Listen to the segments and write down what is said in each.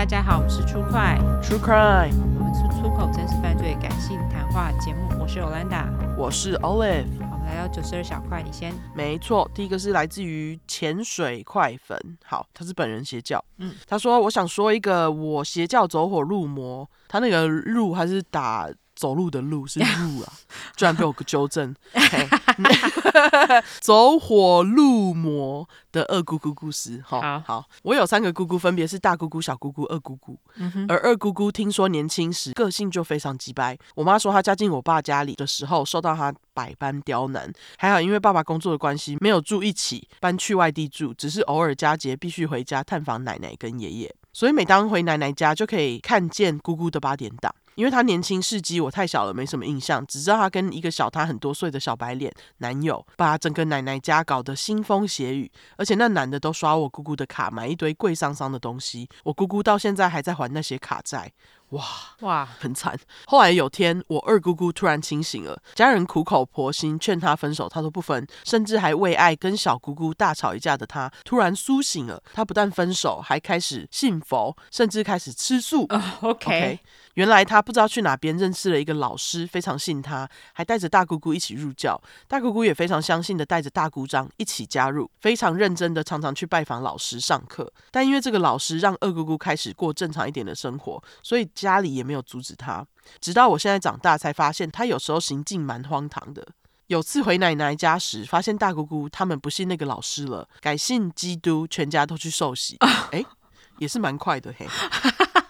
大家好，我们是出快 True Crime，我们是出口真实犯罪感性谈话节目。我是 Olanda，我是 Olive。好，我们来到九十二小块，你先。没错，第一个是来自于潜水快粉。好，他是本人邪教。嗯，他说我想说一个我邪教走火入魔，他那个入还是打走路的路是路啊，居然被我纠正。走火入魔的二姑姑故事，好好，好，我有三个姑姑，分别是大姑姑、小姑姑、二姑姑。而二姑姑听说年轻时个性就非常急掰，我妈说她嫁进我爸家里的时候受到他百般刁难，还好因为爸爸工作的关系没有住一起，搬去外地住，只是偶尔佳节必须回家探访奶奶跟爷爷，所以每当回奶奶家就可以看见姑姑的八点档。因为他年轻事迹，我太小了，没什么印象，只知道他跟一个小他很多岁的小白脸男友，把整个奶奶家搞得腥风血雨，而且那男的都刷我姑姑的卡，买一堆贵桑桑的东西，我姑姑到现在还在还那些卡债。哇哇，很惨。后来有天，我二姑姑突然清醒了，家人苦口婆心劝她分手，她都不分，甚至还为爱跟小姑姑大吵一架的她，突然苏醒了。她不但分手，还开始信佛，甚至开始吃素。Uh, OK，, okay 原来她不知道去哪边认识了一个老师，非常信他，还带着大姑姑一起入教。大姑姑也非常相信的，带着大姑丈一起加入，非常认真的，常常去拜访老师上课。但因为这个老师让二姑姑开始过正常一点的生活，所以。家里也没有阻止他，直到我现在长大才发现，他有时候行径蛮荒唐的。有次回奶奶家时，发现大姑姑他们不信那个老师了，改信基督，全家都去受洗。哎，也是蛮快的嘿，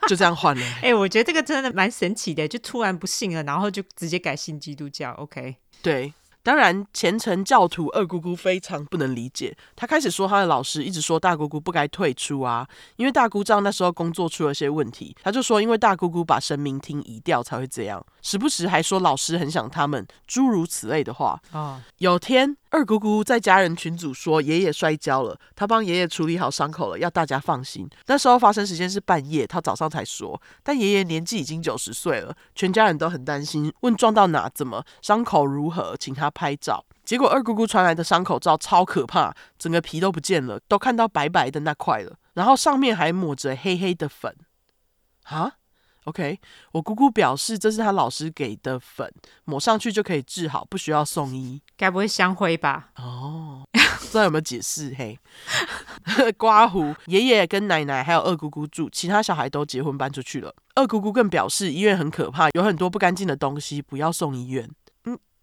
就这样换了。哎，我觉得这个真的蛮神奇的，就突然不信了，然后就直接改信基督教。OK，对。当然，虔诚教徒二姑姑非常不能理解。她开始说，她的老师一直说大姑姑不该退出啊，因为大姑丈那时候工作出了些问题。她就说，因为大姑姑把神明厅移掉才会这样，时不时还说老师很想他们，诸如此类的话。啊，有天。二姑姑在家人群组说爷爷摔跤了，她帮爷爷处理好伤口了，要大家放心。那时候发生时间是半夜，她早上才说。但爷爷年纪已经九十岁了，全家人都很担心，问撞到哪、怎么、伤口如何，请他拍照。结果二姑姑传来的伤口照超可怕，整个皮都不见了，都看到白白的那块了，然后上面还抹着黑黑的粉。啊？OK，我姑姑表示这是她老师给的粉，抹上去就可以治好，不需要送医。该不会香灰吧？哦，不知道有没有解释？嘿，刮胡，爷爷跟奶奶还有二姑姑住，其他小孩都结婚搬出去了。二姑姑更表示医院很可怕，有很多不干净的东西，不要送医院。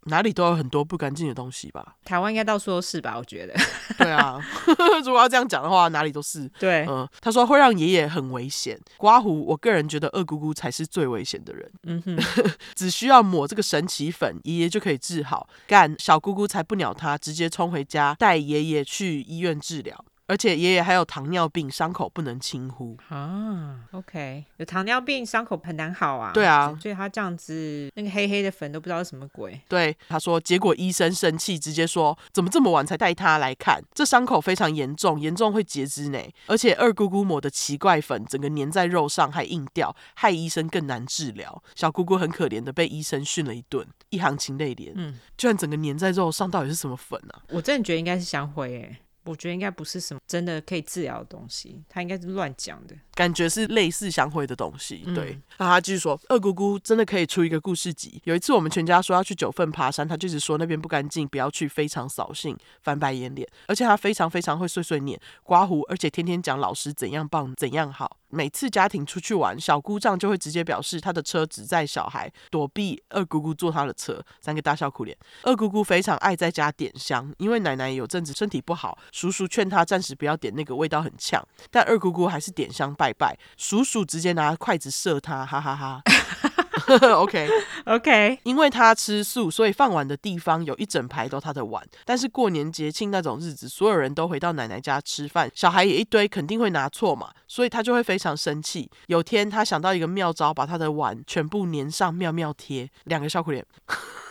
哪里都有很多不干净的东西吧？台湾应该到处都是吧？我觉得。对啊，如果要这样讲的话，哪里都是。对，嗯，他说会让爷爷很危险。刮胡，我个人觉得二姑姑才是最危险的人。嗯哼，只需要抹这个神奇粉，爷爷就可以治好。干，小姑姑才不鸟他，直接冲回家带爷爷去医院治疗。而且爷爷还有糖尿病，伤口不能轻忽啊。OK，有糖尿病，伤口很难好啊。对啊，所以他这样子，那个黑黑的粉都不知道是什么鬼。对，他说，结果医生生气，直接说，怎么这么晚才带他来看？这伤口非常严重，严重会截肢呢。而且二姑姑抹的奇怪粉，整个粘在肉上还硬掉，害医生更难治疗。小姑姑很可怜的被医生训了一顿，一行情泪连。嗯，居然整个粘在肉上，到底是什么粉啊？我真的觉得应该是香灰诶。我觉得应该不是什么真的可以治疗的东西，他应该是乱讲的，感觉是类似相会的东西。对，嗯、那他继续说，二姑姑真的可以出一个故事集。有一次我们全家说要去九份爬山，他就是说那边不干净，不要去，非常扫兴，翻白眼脸。而且他非常非常会碎碎念、刮胡，而且天天讲老师怎样棒、怎样好。每次家庭出去玩，小姑丈就会直接表示他的车只载小孩，躲避二姑姑坐他的车。三个大笑苦脸。二姑姑非常爱在家点香，因为奶奶有阵子身体不好，叔叔劝她暂时不要点那个味道很呛，但二姑姑还是点香拜拜。叔叔直接拿筷子射她，哈哈哈，哈。OK OK，因为他吃素，所以放碗的地方有一整排都他的碗。但是过年节庆那种日子，所有人都回到奶奶家吃饭，小孩也一堆，肯定会拿错嘛，所以他就会非常生气。有天他想到一个妙招，把他的碗全部粘上妙妙贴，两个笑苦脸，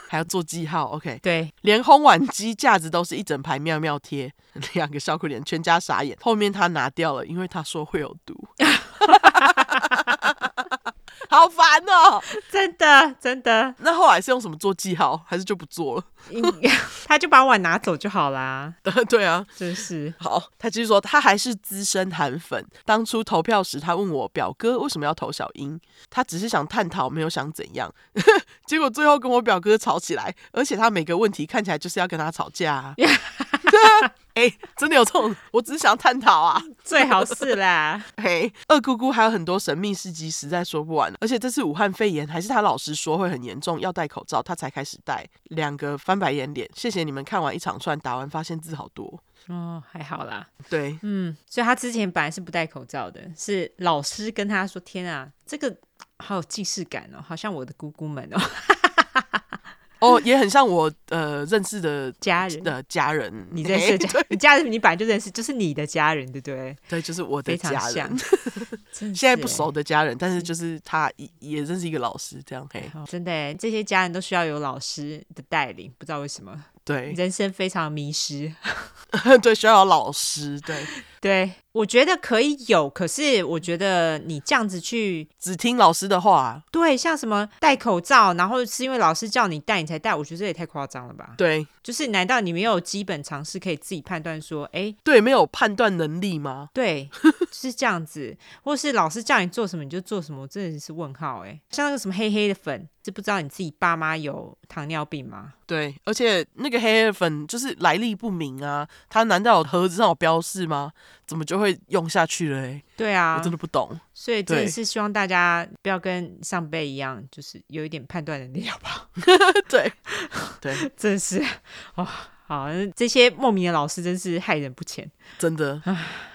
还要做记号。OK，对，连烘碗机架子都是一整排妙妙贴，两个笑苦脸，全家傻眼。后面他拿掉了，因为他说会有毒。好烦哦，真的真的。那后来是用什么做记号，还是就不做了？他就把碗拿走就好啦。对啊，真是好。他继续说，他还是资深韩粉。当初投票时，他问我表哥为什么要投小英，他只是想探讨，没有想怎样。结果最后跟我表哥吵起来，而且他每个问题看起来就是要跟他吵架啊。哎、欸，真的有这种？我只是想探讨啊，最好是啦。嘿，二姑姑还有很多神秘事迹，实在说不完。而且这次武汉肺炎还是他老师说会很严重，要戴口罩，他才开始戴。两个翻白眼脸。谢谢你们看完一场串，打完发现字好多。哦，还好啦。对，嗯，所以他之前本来是不戴口罩的，是老师跟他说：“天啊，这个好有既视感哦，好像我的姑姑们哦。”哦，也很像我呃认识的家人的家人，你认识的 你家人，你本来就认识，就是你的家人，对不对？对，就是我的家人。现在不熟的家人，但是就是他也也认识一个老师，这样可以。真的，这些家人都需要有老师的带领，不知道为什么。对，人生非常迷失。对，需要有老师。对，对。我觉得可以有，可是我觉得你这样子去只听老师的话，对，像什么戴口罩，然后是因为老师叫你戴你才戴，我觉得这也太夸张了吧？对，就是难道你没有基本常识可以自己判断说，哎，对，没有判断能力吗？对，是这样子，或是老师叫你做什么你就做什么，我真的是问号哎。像那个什么黑黑的粉，是不知道你自己爸妈有糖尿病吗？对，而且那个黑黑的粉就是来历不明啊，它难道有盒子上有标示吗？怎么就会用下去了？哎，对啊，我真的不懂。所以真的是希望大家不要跟上辈一样，就是有一点判断能力，好不好？对，对，真是哦，好，这些莫名的老师真是害人不浅，真的。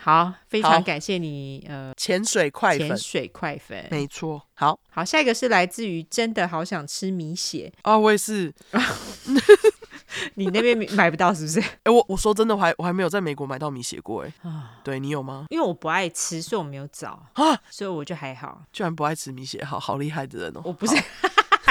好，非常感谢你，呃，潜水快粉，潜水快粉，没错。好，好，下一个是来自于真的好想吃米血啊，我也是。你那边买不到是不是？哎、欸，我我说真的，我还我还没有在美国买到米血过哎。啊，对你有吗？因为我不爱吃，所以我没有找啊，所以我就还好。居然不爱吃米血，好好厉害的人哦！我不是。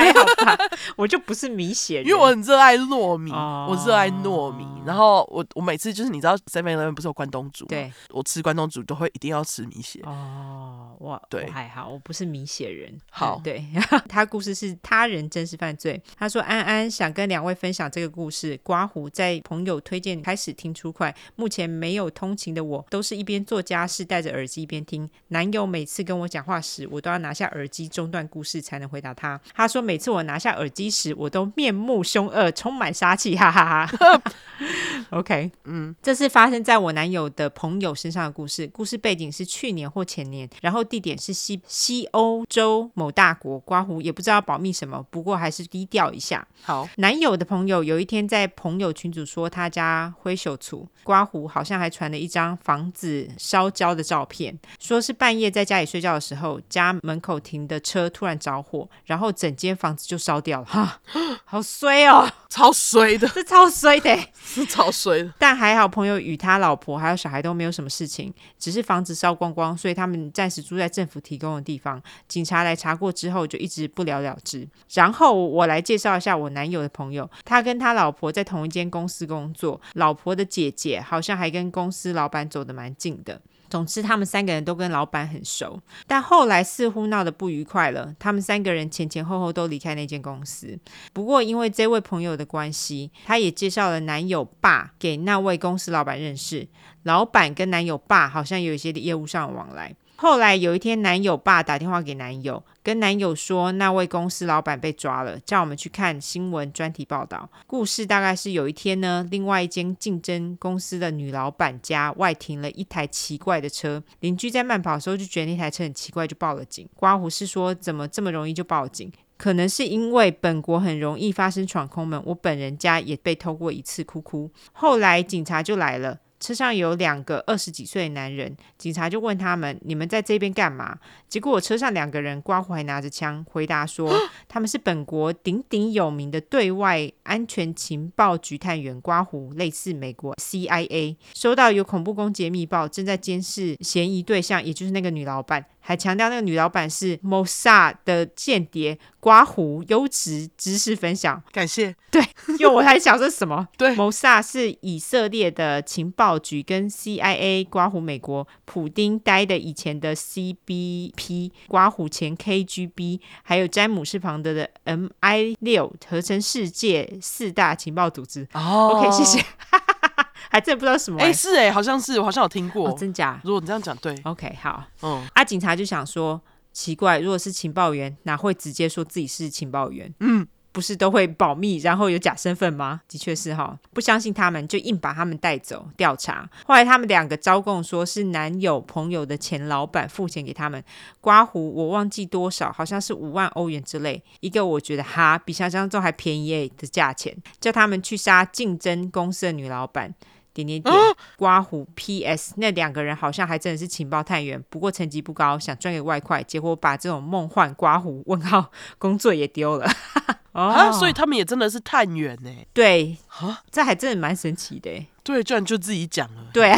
还好吧，我就不是米血人，因为我很热爱糯米，哦、我热爱糯米。然后我我每次就是你知道 Seven Eleven 不是有关东煮，对，我吃关东煮都会一定要吃米血。哦，哇对我还好，我不是米血人。好，嗯、对，他故事是他人真实犯罪。他说安安想跟两位分享这个故事。刮胡在朋友推荐开始听出快，目前没有通勤的我，都是一边做家事戴着耳机一边听。男友每次跟我讲话时，我都要拿下耳机中断故事才能回答他。他说每次我拿下耳机时，我都面目凶恶，充满杀气，哈哈哈。OK，嗯，这是发生在我男友的朋友身上的故事。故事背景是去年或前年，然后地点是西西欧洲某大国。刮胡也不知道保密什么，不过还是低调一下。好，男友的朋友有一天在朋友群组说他家灰熊厝，刮胡好像还传了一张房子烧焦的照片，说是半夜在家里睡觉的时候，家门口停的车突然着火，然后整间房子就烧掉了。哈，好衰哦，超衰的，这超衰的，是超衰的。但还好，朋友与他老婆还有小孩都没有什么事情，只是房子烧光光，所以他们暂时住在政府提供的地方。警察来查过之后，就一直不了了之。然后我来介绍一下我男友的朋友，他跟他老婆在同一间公司工作，老婆的姐姐好像还跟公司老板走得蛮近的。总之，他们三个人都跟老板很熟，但后来似乎闹得不愉快了。他们三个人前前后后都离开那间公司。不过，因为这位朋友的关系，他也介绍了男友爸给那位公司老板认识。老板跟男友爸好像有一些业务上的往来。后来有一天，男友爸打电话给男友，跟男友说那位公司老板被抓了，叫我们去看新闻专题报道。故事大概是有一天呢，另外一间竞争公司的女老板家外停了一台奇怪的车，邻居在慢跑的时候就觉得那台车很奇怪，就报了警。刮胡是说怎么这么容易就报警？可能是因为本国很容易发生闯空门，我本人家也被偷过一次，哭哭。后来警察就来了。车上有两个二十几岁的男人，警察就问他们：“你们在这边干嘛？”结果我车上两个人刮胡还拿着枪，回答说：“ 他们是本国鼎鼎有名的对外安全情报局探员，刮胡类似美国 CIA，收到有恐怖攻击的密报，正在监视嫌疑对象，也就是那个女老板。还强调那个女老板是 Mossad 的间谍，刮胡优质知识分享，感谢。对，因为我还想说什么？对，Mossad 是以色列的情报局，跟 CIA 刮胡美国普丁待的以前的 CBP 刮胡前 KGB，还有詹姆斯庞德的 MI 六合成世界四大情报组织。哦，OK，谢谢。还真不知道什么、欸？哎，是哎、欸，好像是，我好像有听过，哦、真假？如果你这样讲，对，OK，好，嗯，啊，警察就想说，奇怪，如果是情报员，哪会直接说自己是情报员？嗯，不是都会保密，然后有假身份吗？的确是哈，不相信他们，就硬把他们带走调查。后来他们两个招供，说是男友朋友的前老板付钱给他们刮胡，我忘记多少，好像是五万欧元之类，一个我觉得哈比想象中还便宜的价钱，叫他们去杀竞争公司的女老板。点点点，刮胡。P.S. 那两个人好像还真的是情报探员，不过成绩不高，想赚个外快，结果把这种梦幻刮胡问号工作也丢了。啊、哦，所以他们也真的是探员呢？对，啊这还真的蛮神奇的。对，居然就自己讲了。对啊，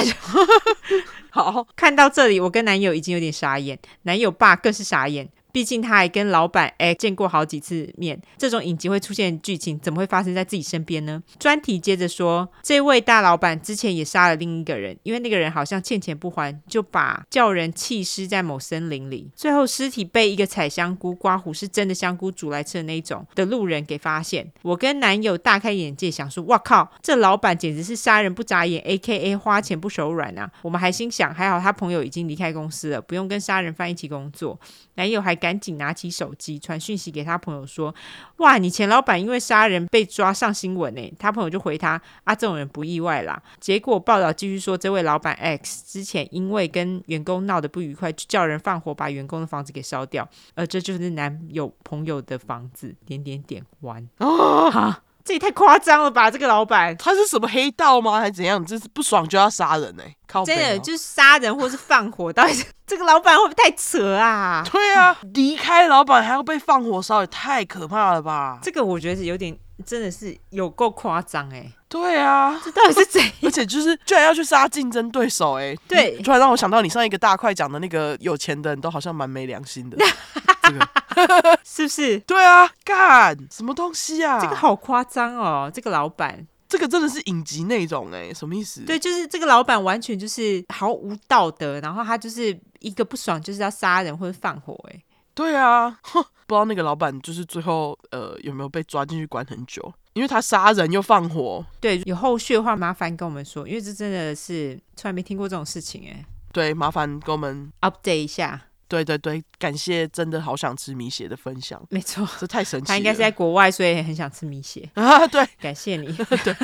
好，看到这里，我跟男友已经有点傻眼，男友爸更是傻眼。毕竟他还跟老板哎见过好几次面，这种影集会出现剧情，怎么会发生在自己身边呢？专题接着说，这位大老板之前也杀了另一个人，因为那个人好像欠钱不还，就把叫人弃尸在某森林里，最后尸体被一个采香菇刮胡是真的香菇煮来吃的那一种的路人给发现。我跟男友大开眼界，想说哇靠，这老板简直是杀人不眨眼，AKA 花钱不手软啊！我们还心想，还好他朋友已经离开公司了，不用跟杀人犯一起工作。男友还赶紧拿起手机传讯息给他朋友说：“哇，你前老板因为杀人被抓上新闻呢。”他朋友就回他：“啊，这种人不意外啦。”结果报道继续说，这位老板 X 之前因为跟员工闹得不愉快，就叫人放火把员工的房子给烧掉，而这就是男友朋友的房子。点点点完啊，哈。这也太夸张了吧！这个老板他是什么黑道吗？还是怎样？就是不爽就要杀人呢、欸？靠、喔，真的就是杀人或是放火，到底是 这个老板会不会太扯啊？对啊，离开老板还要被放火烧，也太可怕了吧！这个我觉得是有点，真的是有够夸张哎。对啊，这到底是谁？而且就是居然要去杀竞争对手哎！对，突然让我想到你上一个大块讲的那个有钱的人都好像蛮没良心的。这个 是不是？对啊，干什么东西啊？这个好夸张哦！这个老板，这个真的是影集那种哎，什么意思？对，就是这个老板完全就是毫无道德，然后他就是一个不爽就是要杀人或者放火哎。对啊，哼，不知道那个老板就是最后呃有没有被抓进去关很久？因为他杀人又放火。对，有后续的话麻烦跟我们说，因为这真的是从来没听过这种事情哎。对，麻烦跟我们 update 一下。对对对，感谢真的好想吃米血的分享，没错，这太神奇了。他应该是在国外，所以很想吃米血啊。对，感谢你。对，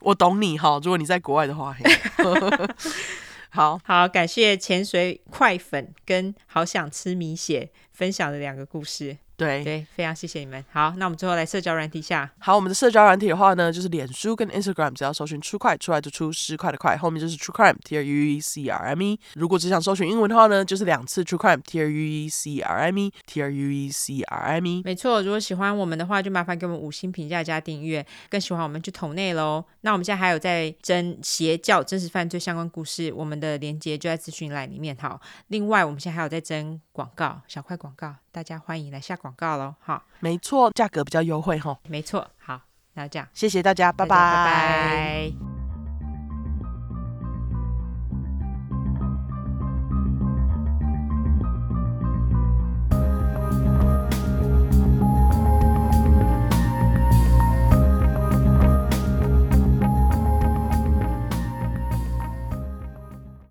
我懂你哈。如果你在国外的话，好好感谢潜水快粉跟好想吃米血分享的两个故事。对对，非常谢谢你们。好，那我们最后来社交软体下。好，我们的社交软体的话呢，就是脸书跟 Instagram，只要搜寻 True 块出来就出十块的块，后面就是 True Crime，T R U E C R M E。如果只想搜寻英文的话呢，就是两次 True Crime，T R U E C R M E，T R U E C R M E。没错，如果喜欢我们的话，就麻烦给我们五星评价加订阅。更喜欢我们就投内喽。那我们现在还有在征邪教真实犯罪相关故事，我们的链接就在资讯栏里面。好，另外我们现在还有在征广告，小块广告。大家欢迎来下广告喽！好，没错，价格比较优惠哈。没错，好，那这样，谢谢大家，拜拜，拜拜。